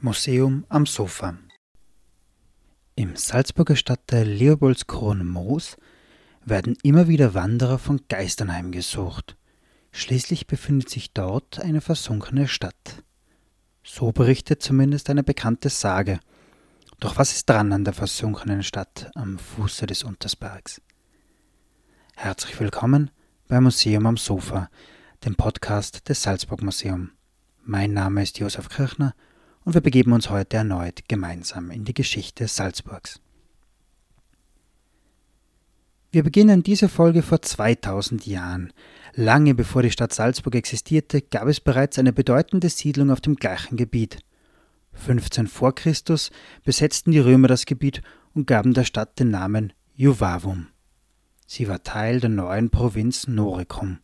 Museum am Sofa Im Salzburger Stadtteil Leopoldskron-Moos werden immer wieder Wanderer von Geistern heimgesucht. Schließlich befindet sich dort eine versunkene Stadt. So berichtet zumindest eine bekannte Sage. Doch was ist dran an der versunkenen Stadt am Fuße des Untersbergs? Herzlich willkommen beim Museum am Sofa, dem Podcast des Salzburg Museum. Mein Name ist Josef Kirchner und wir begeben uns heute erneut gemeinsam in die Geschichte Salzburgs. Wir beginnen diese Folge vor 2000 Jahren. Lange bevor die Stadt Salzburg existierte, gab es bereits eine bedeutende Siedlung auf dem gleichen Gebiet. 15 vor Christus besetzten die Römer das Gebiet und gaben der Stadt den Namen Juvavum. Sie war Teil der neuen Provinz Noricum.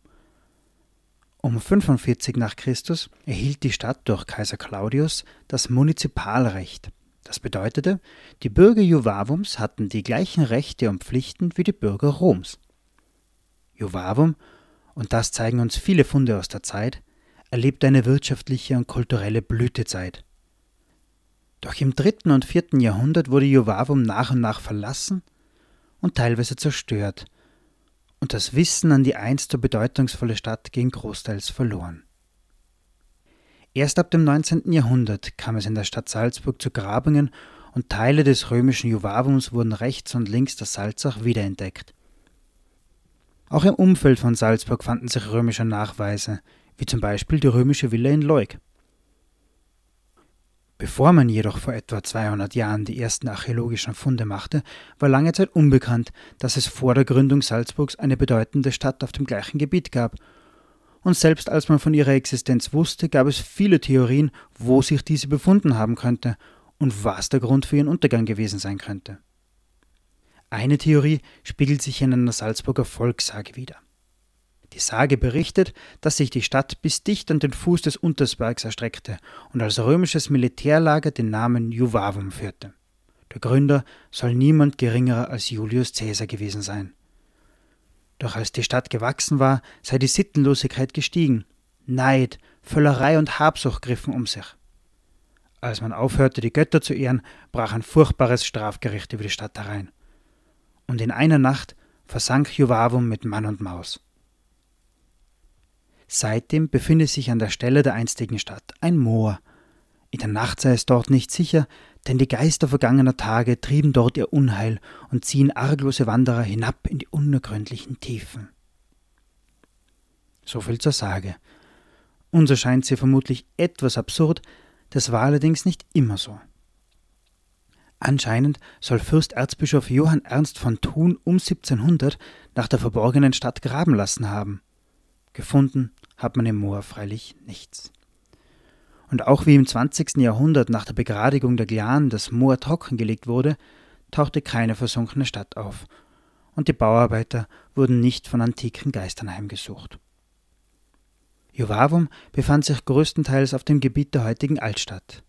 Um 45 nach Christus erhielt die Stadt durch Kaiser Claudius das Munizipalrecht. Das bedeutete, die Bürger Juvavums hatten die gleichen Rechte und Pflichten wie die Bürger Roms. Juvavum, und das zeigen uns viele Funde aus der Zeit, erlebte eine wirtschaftliche und kulturelle Blütezeit. Doch im dritten und vierten Jahrhundert wurde Juvavum nach und nach verlassen und teilweise zerstört – und das Wissen an die einst so bedeutungsvolle Stadt ging großteils verloren. Erst ab dem 19. Jahrhundert kam es in der Stadt Salzburg zu Grabungen und Teile des römischen Juvavums wurden rechts und links der Salzach wiederentdeckt. Auch im Umfeld von Salzburg fanden sich römische Nachweise, wie zum Beispiel die römische Villa in Leuk. Bevor man jedoch vor etwa 200 Jahren die ersten archäologischen Funde machte, war lange Zeit unbekannt, dass es vor der Gründung Salzburgs eine bedeutende Stadt auf dem gleichen Gebiet gab. Und selbst als man von ihrer Existenz wusste, gab es viele Theorien, wo sich diese befunden haben könnte und was der Grund für ihren Untergang gewesen sein könnte. Eine Theorie spiegelt sich in einer Salzburger Volkssage wider. Die Sage berichtet, dass sich die Stadt bis dicht an den Fuß des Untersbergs erstreckte und als römisches Militärlager den Namen Juvavum führte. Der Gründer soll niemand geringerer als Julius Caesar gewesen sein. Doch als die Stadt gewachsen war, sei die Sittenlosigkeit gestiegen. Neid, Völlerei und Habsucht griffen um sich. Als man aufhörte, die Götter zu ehren, brach ein furchtbares Strafgericht über die Stadt herein. Und in einer Nacht versank Juvavum mit Mann und Maus. Seitdem befindet sich an der Stelle der einstigen Stadt ein Moor. In der Nacht sei es dort nicht sicher, denn die Geister vergangener Tage trieben dort ihr Unheil und ziehen arglose Wanderer hinab in die unergründlichen Tiefen. So viel zur Sage. Uns erscheint sie vermutlich etwas absurd, das war allerdings nicht immer so. Anscheinend soll Fürsterzbischof Johann Ernst von Thun um 1700 nach der verborgenen Stadt graben lassen haben. Gefunden hat man im Moor freilich nichts. Und auch wie im 20. Jahrhundert nach der Begradigung der Glianen das Moor trockengelegt wurde, tauchte keine versunkene Stadt auf, und die Bauarbeiter wurden nicht von antiken Geistern heimgesucht. Jovavum befand sich größtenteils auf dem Gebiet der heutigen Altstadt.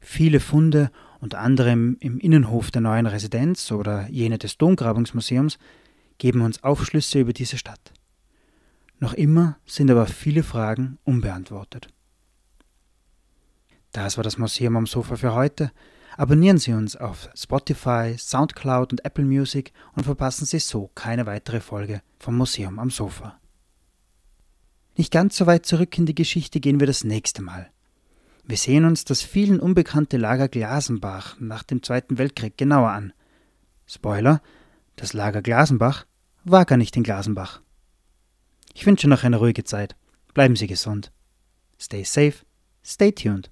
Viele Funde, unter anderem im Innenhof der neuen Residenz oder jene des Domgrabungsmuseums, geben uns Aufschlüsse über diese Stadt. Noch immer sind aber viele Fragen unbeantwortet. Das war das Museum am Sofa für heute. Abonnieren Sie uns auf Spotify, Soundcloud und Apple Music und verpassen Sie so keine weitere Folge vom Museum am Sofa. Nicht ganz so weit zurück in die Geschichte gehen wir das nächste Mal. Wir sehen uns das vielen unbekannte Lager Glasenbach nach dem Zweiten Weltkrieg genauer an. Spoiler: Das Lager Glasenbach war gar nicht in Glasenbach. Ich wünsche noch eine ruhige Zeit. Bleiben Sie gesund. Stay safe, stay tuned.